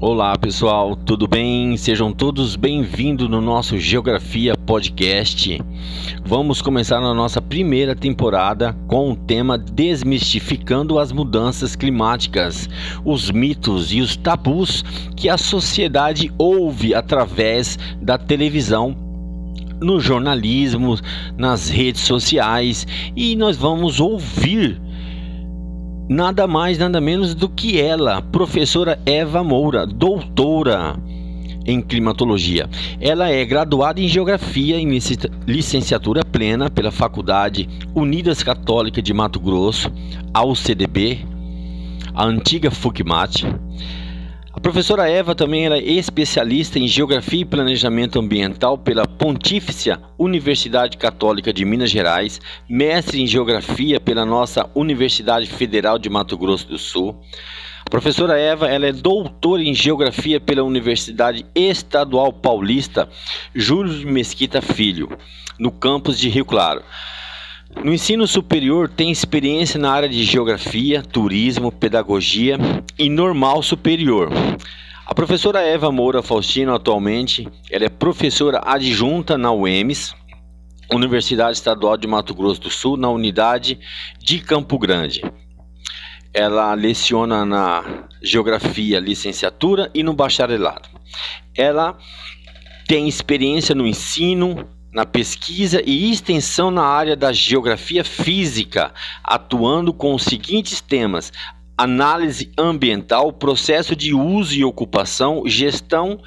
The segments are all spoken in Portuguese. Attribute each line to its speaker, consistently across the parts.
Speaker 1: Olá pessoal, tudo bem? Sejam todos bem-vindos no nosso Geografia Podcast. Vamos começar a nossa primeira temporada com o tema Desmistificando as Mudanças Climáticas, os mitos e os tabus que a sociedade ouve através da televisão no jornalismo, nas redes sociais e nós vamos ouvir nada mais, nada menos do que ela, professora Eva Moura, doutora em climatologia. Ela é graduada em geografia em licenciatura plena pela Faculdade Unidas Católica de Mato Grosso, a UCDB, a antiga FUCMAT. A professora Eva também é especialista em Geografia e Planejamento Ambiental pela Pontifícia Universidade Católica de Minas Gerais, mestre em Geografia pela nossa Universidade Federal de Mato Grosso do Sul. A professora Eva ela é doutora em Geografia pela Universidade Estadual Paulista Júlio de Mesquita Filho, no campus de Rio Claro. No ensino superior, tem experiência na área de geografia, turismo, pedagogia e normal superior. A professora Eva Moura Faustino, atualmente, ela é professora adjunta na UEMS, Universidade Estadual de Mato Grosso do Sul, na unidade de Campo Grande. Ela leciona na Geografia Licenciatura e no Bacharelado. Ela tem experiência no ensino, na pesquisa e extensão na área da geografia física, atuando com os seguintes temas: análise ambiental, processo de uso e ocupação, gestão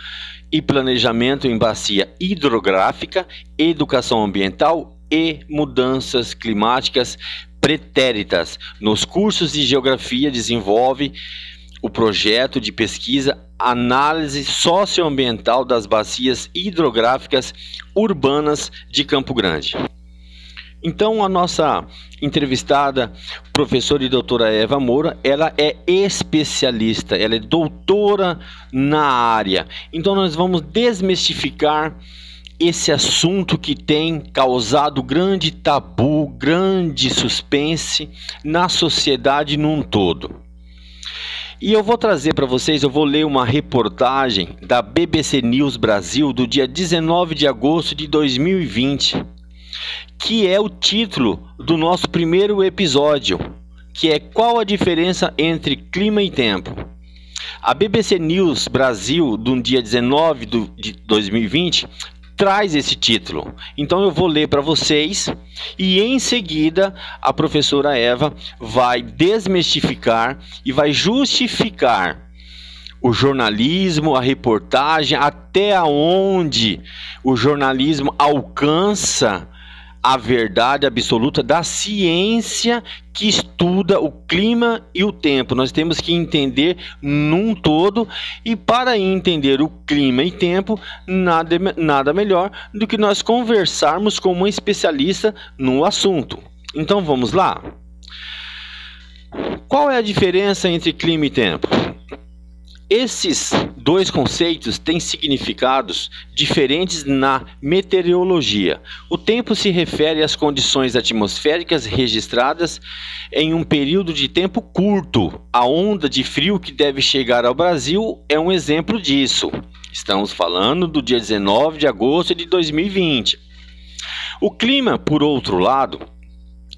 Speaker 1: e planejamento em bacia hidrográfica, educação ambiental e mudanças climáticas pretéritas. Nos cursos de geografia desenvolve o projeto de pesquisa Análise Socioambiental das Bacias Hidrográficas Urbanas de Campo Grande. Então, a nossa entrevistada, professora e doutora Eva Moura, ela é especialista, ela é doutora na área. Então, nós vamos desmistificar esse assunto que tem causado grande tabu, grande suspense na sociedade num todo. E eu vou trazer para vocês, eu vou ler uma reportagem da BBC News Brasil do dia 19 de agosto de 2020, que é o título do nosso primeiro episódio, que é qual a diferença entre clima e tempo. A BBC News Brasil, do dia 19 de 2020, traz esse título. Então eu vou ler para vocês e em seguida a professora Eva vai desmistificar e vai justificar o jornalismo, a reportagem, até onde o jornalismo alcança a verdade absoluta da ciência que estuda o clima e o tempo. Nós temos que entender num todo e para entender o clima e tempo, nada, nada melhor do que nós conversarmos com uma especialista no assunto. Então vamos lá? Qual é a diferença entre clima e tempo? Esses dois conceitos têm significados diferentes na meteorologia. O tempo se refere às condições atmosféricas registradas em um período de tempo curto. A onda de frio que deve chegar ao Brasil é um exemplo disso. Estamos falando do dia 19 de agosto de 2020. O clima, por outro lado,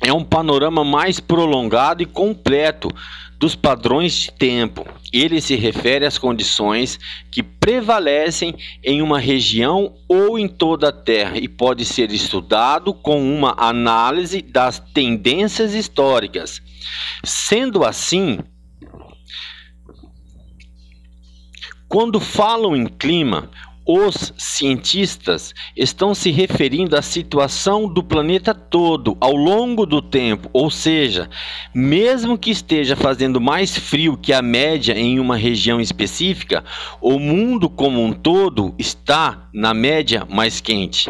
Speaker 1: é um panorama mais prolongado e completo dos padrões de tempo. Ele se refere às condições que prevalecem em uma região ou em toda a Terra e pode ser estudado com uma análise das tendências históricas. Sendo assim, quando falam em clima, os cientistas estão se referindo à situação do planeta todo ao longo do tempo, ou seja, mesmo que esteja fazendo mais frio que a média em uma região específica, o mundo como um todo está na média mais quente.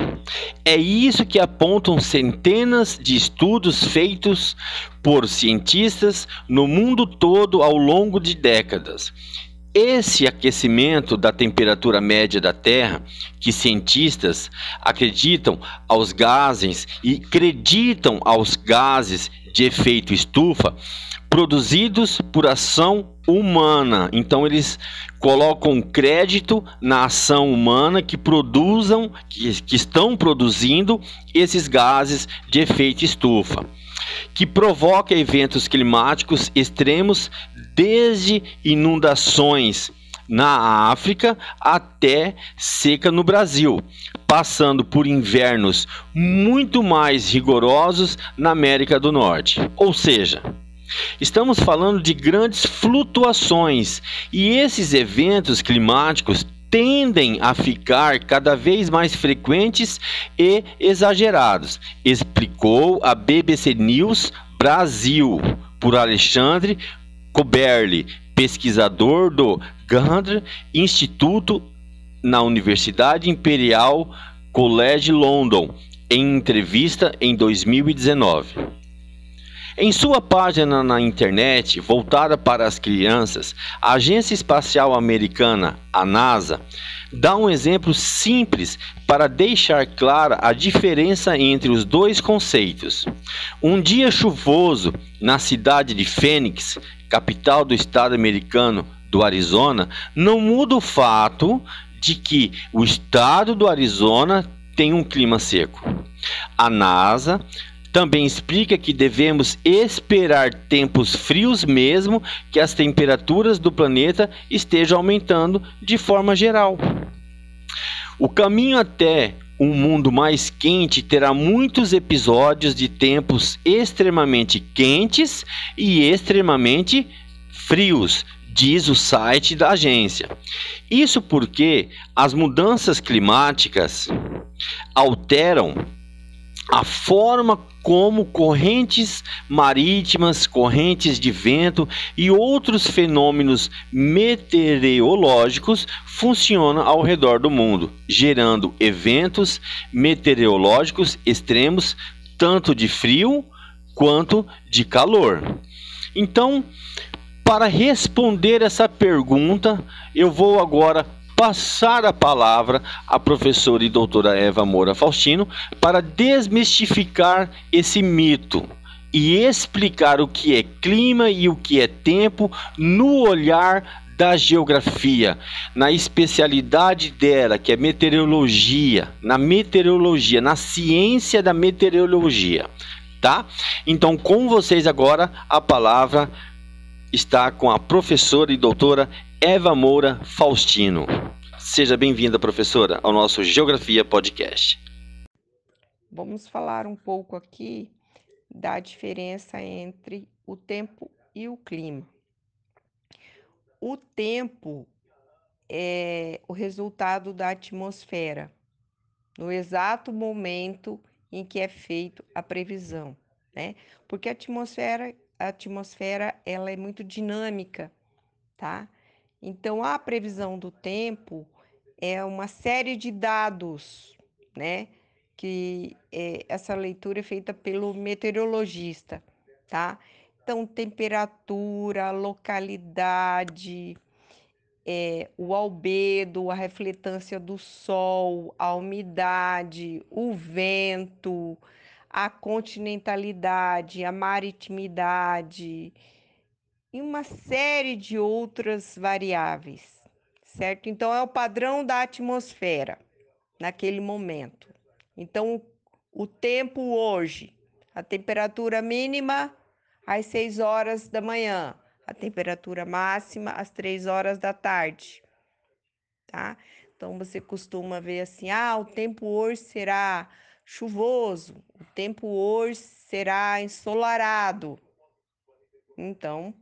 Speaker 1: É isso que apontam centenas de estudos feitos por cientistas no mundo todo ao longo de décadas. Esse aquecimento da temperatura média da Terra, que cientistas acreditam aos gases e acreditam aos gases de efeito estufa, produzidos por ação humana. Então eles colocam crédito na ação humana que produzam, que, que estão produzindo esses gases de efeito estufa, que provoca eventos climáticos extremos desde inundações na África até seca no Brasil, passando por invernos muito mais rigorosos na América do Norte. Ou seja, estamos falando de grandes flutuações e esses eventos climáticos tendem a ficar cada vez mais frequentes e exagerados, explicou a BBC News Brasil por Alexandre Coberli, pesquisador do Gandhi Instituto na Universidade Imperial College London, em entrevista em 2019. Em sua página na internet voltada para as crianças, a Agência Espacial Americana, a NASA, dá um exemplo simples para deixar clara a diferença entre os dois conceitos. Um dia chuvoso na cidade de Phoenix, capital do estado americano do Arizona, não muda o fato de que o estado do Arizona tem um clima seco. A NASA também explica que devemos esperar tempos frios mesmo que as temperaturas do planeta estejam aumentando de forma geral. O caminho até um mundo mais quente terá muitos episódios de tempos extremamente quentes e extremamente frios, diz o site da agência. Isso porque as mudanças climáticas alteram a forma como correntes marítimas, correntes de vento e outros fenômenos meteorológicos funcionam ao redor do mundo, gerando eventos meteorológicos extremos, tanto de frio quanto de calor. Então, para responder essa pergunta, eu vou agora passar a palavra à professora e doutora Eva Moura Faustino para desmistificar esse mito e explicar o que é clima e o que é tempo no olhar da geografia, na especialidade dela, que é meteorologia, na meteorologia, na ciência da meteorologia, tá? Então, com vocês agora a palavra está com a professora e doutora Eva Moura Faustino. Seja bem-vinda, professora, ao nosso Geografia Podcast.
Speaker 2: Vamos falar um pouco aqui da diferença entre o tempo e o clima. O tempo é o resultado da atmosfera, no exato momento em que é feito a previsão, né? Porque a atmosfera, a atmosfera ela é muito dinâmica, tá? Então, a previsão do tempo é uma série de dados, né? Que é, essa leitura é feita pelo meteorologista, tá? Então, temperatura, localidade, é, o albedo, a refletância do sol, a umidade, o vento, a continentalidade, a maritimidade e uma série de outras variáveis, certo? Então, é o padrão da atmosfera naquele momento. Então, o tempo hoje, a temperatura mínima às 6 horas da manhã, a temperatura máxima às 3 horas da tarde, tá? Então, você costuma ver assim: ah, o tempo hoje será chuvoso, o tempo hoje será ensolarado. Então,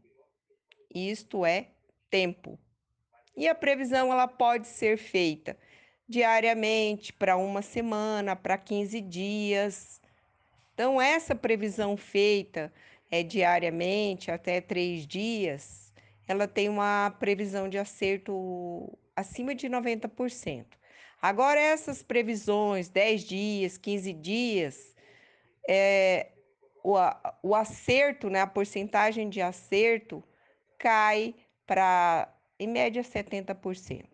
Speaker 2: isto é tempo. E a previsão ela pode ser feita diariamente, para uma semana, para 15 dias. Então, essa previsão feita é diariamente, até três dias, ela tem uma previsão de acerto acima de 90%. Agora, essas previsões, 10 dias, 15 dias, é, o, o acerto, né, a porcentagem de acerto, cai para em média 70%.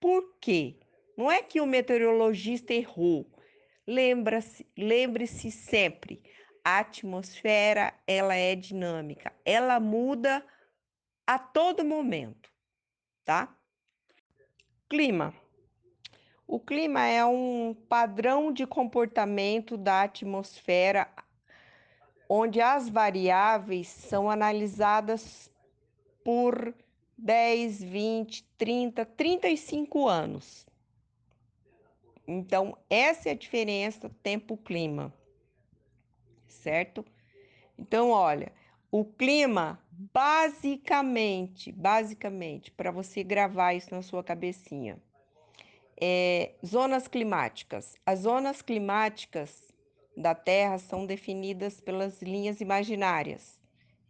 Speaker 2: Por quê? Não é que o meteorologista errou. Lembra-se, lembre-se sempre, a atmosfera ela é dinâmica, ela muda a todo momento, tá? Clima. O clima é um padrão de comportamento da atmosfera onde as variáveis são analisadas por 10, 20, 30, 35 anos. Então, essa é a diferença tempo-clima, certo? Então, olha, o clima, basicamente, basicamente, para você gravar isso na sua cabecinha, é zonas climáticas. As zonas climáticas da Terra são definidas pelas linhas imaginárias.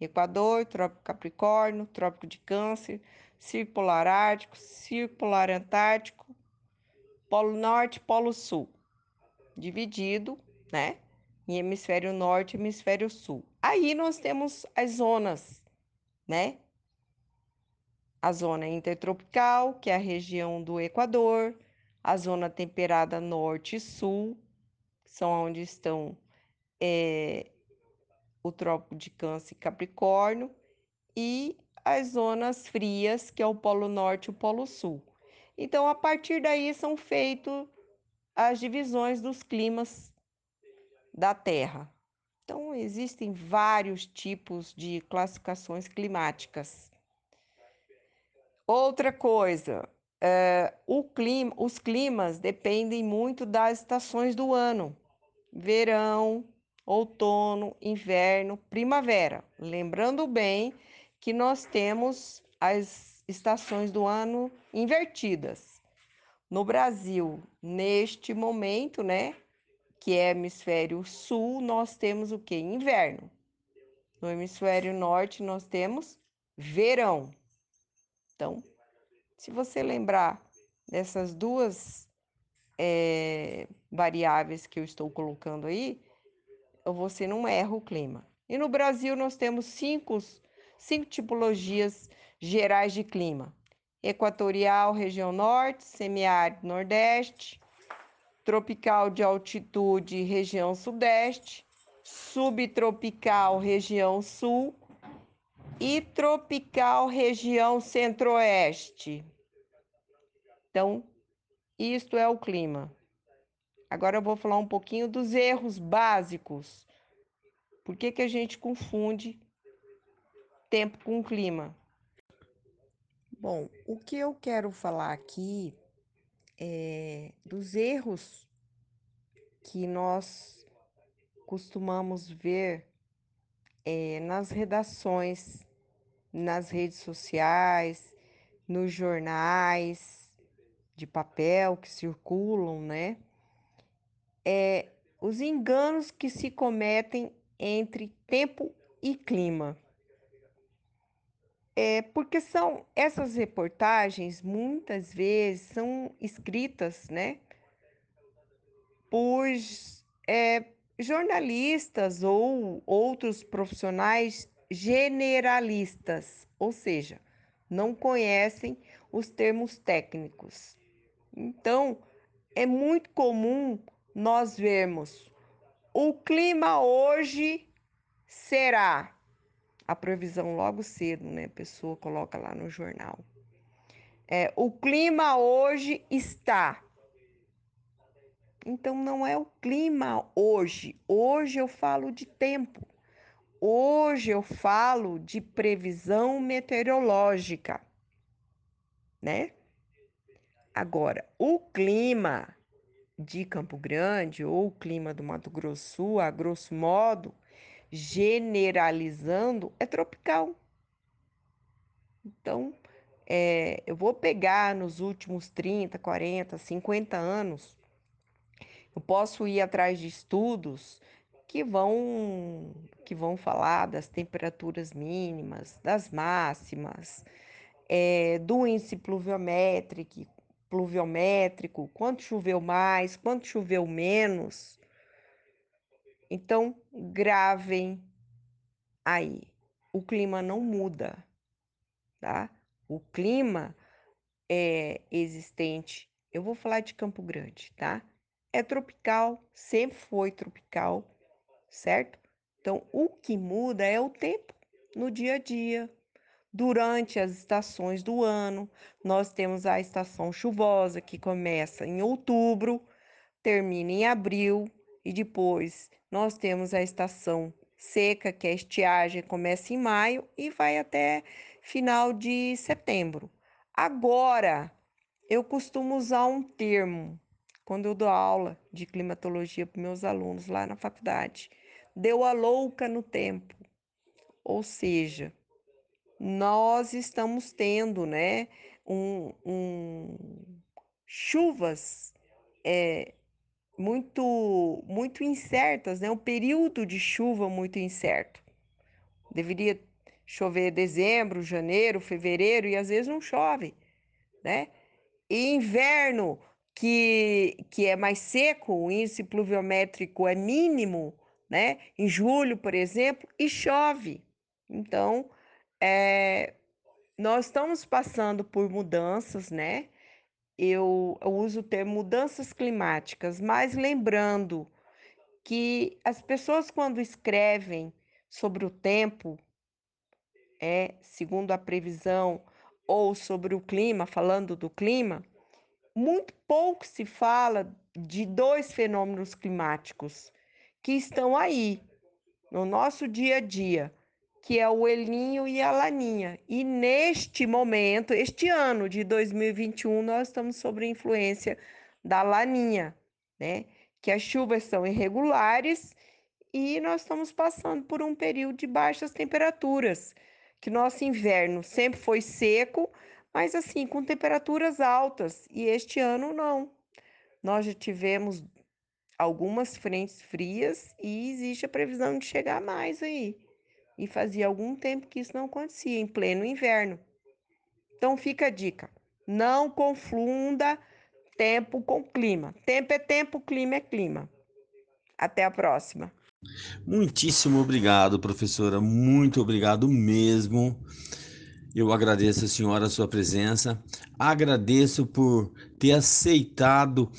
Speaker 2: Equador, Trópico Capricórnio, Trópico de Câncer, Círculo Polar Ártico, Círculo Polar Antártico, Polo Norte, Polo Sul, dividido, né, em hemisfério norte e hemisfério sul. Aí nós temos as zonas, né? A zona intertropical, que é a região do Equador, a zona temperada norte e sul, são onde estão é, o Trópico de Câncer e Capricórnio, e as zonas frias, que é o Polo Norte e o Polo Sul. Então, a partir daí são feitas as divisões dos climas da Terra. Então, existem vários tipos de classificações climáticas. Outra coisa, é, clima, os climas dependem muito das estações do ano: verão, outono, inverno, primavera. Lembrando bem que nós temos as estações do ano invertidas. No Brasil, neste momento, né, que é hemisfério sul, nós temos o que? Inverno. No hemisfério norte, nós temos verão. Então, se você lembrar dessas duas é, variáveis que eu estou colocando aí, você não erra o clima. E no Brasil nós temos cinco, cinco tipologias gerais de clima: equatorial, região norte, semiárido, nordeste, tropical de altitude, região sudeste, subtropical, região sul e tropical, região centro-oeste. Então, isto é o clima. Agora eu vou falar um pouquinho dos erros básicos. Por que, que a gente confunde tempo com clima? Bom, o que eu quero falar aqui é dos erros que nós costumamos ver é, nas redações, nas redes sociais, nos jornais de papel que circulam, né? É, os enganos que se cometem entre tempo e clima. É, porque são essas reportagens muitas vezes são escritas, né, por é, jornalistas ou outros profissionais generalistas, ou seja, não conhecem os termos técnicos. Então, é muito comum nós vermos o clima hoje será a previsão logo cedo, né? A pessoa coloca lá no jornal. É, o clima hoje está. Então não é o clima hoje. Hoje eu falo de tempo. Hoje eu falo de previsão meteorológica, né? Agora, o clima de Campo Grande ou o clima do Mato Grosso, a grosso modo, generalizando, é tropical. Então, é, eu vou pegar nos últimos 30, 40, 50 anos, eu posso ir atrás de estudos que vão que vão falar das temperaturas mínimas, das máximas, é, do índice pluviométrico, pluviométrico, quanto choveu mais, quanto choveu menos. Então, gravem aí. O clima não muda, tá? o clima é existente, eu vou falar de Campo Grande, tá? É tropical, sempre foi tropical, certo? Então, o que muda é o tempo no dia a dia. Durante as estações do ano, nós temos a estação chuvosa, que começa em outubro, termina em abril, e depois nós temos a estação seca, que é a estiagem, começa em maio e vai até final de setembro. Agora, eu costumo usar um termo quando eu dou aula de climatologia para meus alunos lá na faculdade. Deu a louca no tempo. Ou seja, nós estamos tendo, né, um, um chuvas é, muito, muito incertas, né, um período de chuva muito incerto. Deveria chover dezembro, janeiro, fevereiro e às vezes não chove, né? E inverno, que, que é mais seco, o índice pluviométrico é mínimo, né? Em julho, por exemplo, e chove. Então, é, nós estamos passando por mudanças, né? Eu, eu uso o termo mudanças climáticas, mas lembrando que as pessoas, quando escrevem sobre o tempo, é segundo a previsão, ou sobre o clima, falando do clima, muito pouco se fala de dois fenômenos climáticos que estão aí no nosso dia a dia, que é o Elinho e a Laninha. E neste momento, este ano de 2021, nós estamos sob a influência da Laninha, né? Que as chuvas são irregulares e nós estamos passando por um período de baixas temperaturas que nosso inverno sempre foi seco, mas assim, com temperaturas altas, e este ano não. Nós já tivemos algumas frentes frias e existe a previsão de chegar mais aí. E fazia algum tempo que isso não acontecia, em pleno inverno. Então fica a dica: não confunda tempo com clima. Tempo é tempo, clima é clima. Até a próxima.
Speaker 1: Muitíssimo obrigado, professora. Muito obrigado mesmo. Eu agradeço a senhora a sua presença. Agradeço por ter aceitado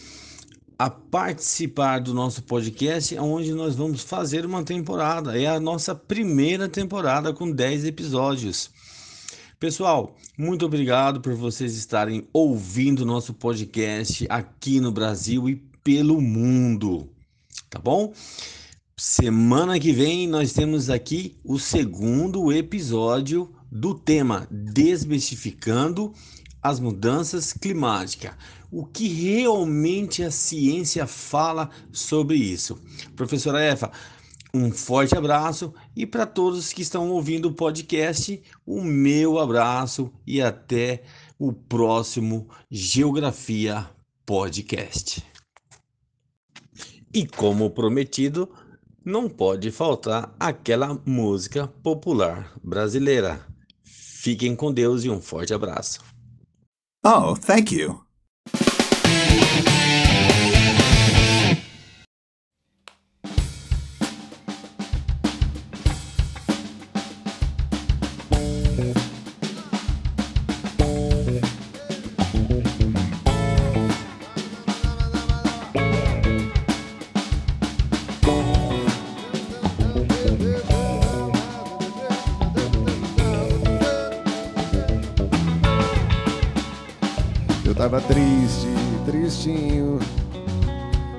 Speaker 1: a participar do nosso podcast, onde nós vamos fazer uma temporada. É a nossa primeira temporada com 10 episódios. Pessoal, muito obrigado por vocês estarem ouvindo nosso podcast aqui no Brasil e pelo mundo. Tá bom? Semana que vem nós temos aqui o segundo episódio do tema Desmistificando as mudanças climáticas. O que realmente a ciência fala sobre isso? Professora Efa, um forte abraço e para todos que estão ouvindo o podcast, o meu abraço e até o próximo Geografia Podcast. E como prometido, não pode faltar aquela música popular brasileira. Fiquem com Deus e um forte abraço.
Speaker 3: Oh, thank you.
Speaker 4: Tava triste, tristinho.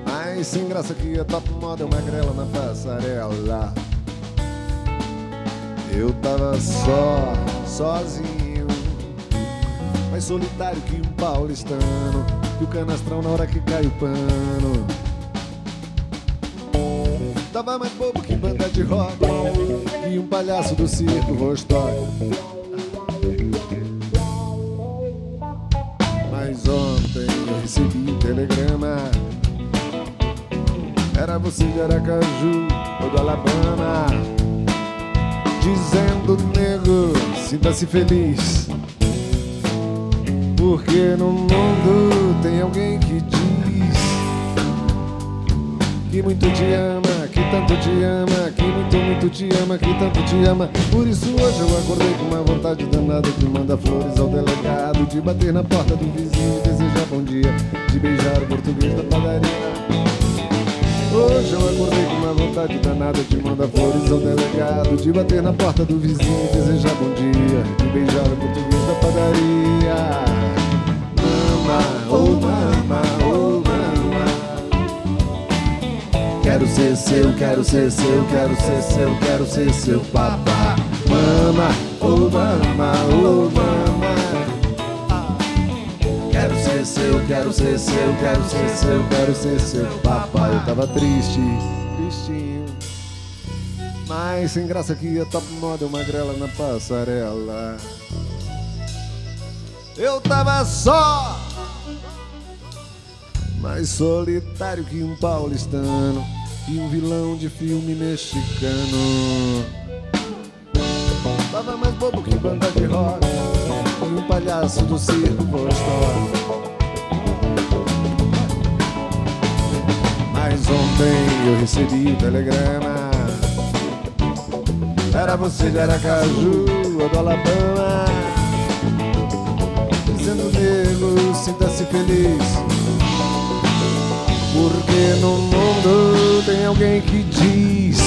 Speaker 4: Mas sem graça que a top model magrela na passarela. Eu tava só, sozinho. Mais solitário que um paulistano. E o canastrão na hora que cai o pano. Tava mais bobo que banda de rock. E um palhaço do circo Rostock Você de Aracaju ou do Alabama. Dizendo, nego, sinta-se feliz. Porque no mundo tem alguém que diz que muito te ama, que tanto te ama, que muito, muito te ama, que tanto te ama. Por isso hoje eu acordei com uma vontade danada de mandar flores ao delegado, de bater na porta do vizinho desejar bom dia, de beijar o português da padaria. Hoje eu acordei com uma vontade danada de mandar flores ao delegado, de bater na porta do vizinho e desejar bom dia, de beijar o português da padaria. Mama, oh mama, oh mama. Quero ser seu, quero ser seu, quero ser seu, quero ser seu papá. Mama, oh mama, oh mama. Seu, quero ser seu, quero ser seu, quero ser seu papai. Eu tava triste, tristinho. Mas sem graça que ia top uma grela na passarela. Eu tava só, mais solitário que um paulistano e um vilão de filme mexicano. Tava mais bobo que banda de rock e um palhaço do circo Vostok. Eu recebi telegrama. Era você de Aracaju ou do Alabama. Dizendo nego, sinta-se feliz. Porque no mundo tem alguém que diz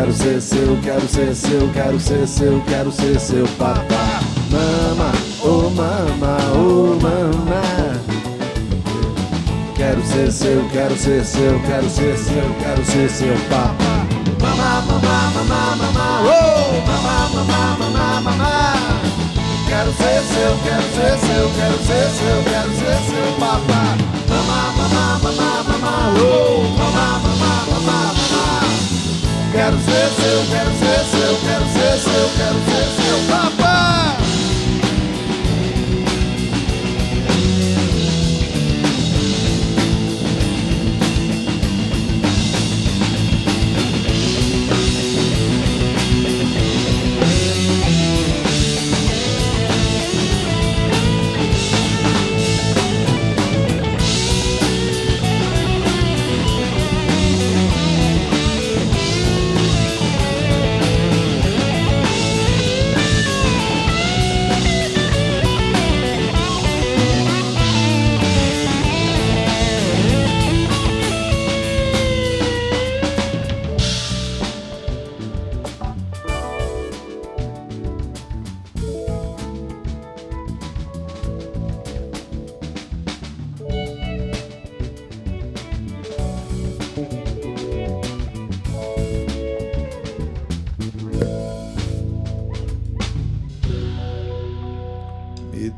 Speaker 4: Quero ser seu, quero ser seu, quero ser seu, quero ser seu papá. Mama, oh mama, oh mama. Quero ser seu, quero ser seu, quero ser seu, quero ser seu papá. Mama, mama, mama, mama, oh, mama, mama, mama, mama. Quero ser seu, quero ser seu, quero ser seu, quero ser seu papá. Mama, mama, mama, mama, oh, mama, mama, mama, mama. Quero ser seu, quero ser seu, quero ser seu, quero ser seu papá.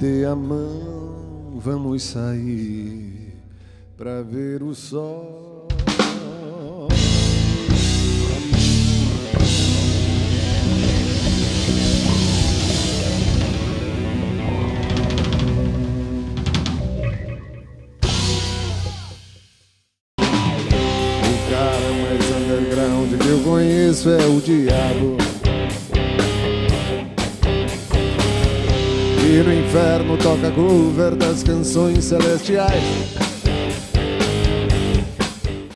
Speaker 4: Dê a mão, vamos sair pra ver o sol. Inferno toca cover das canções celestiais.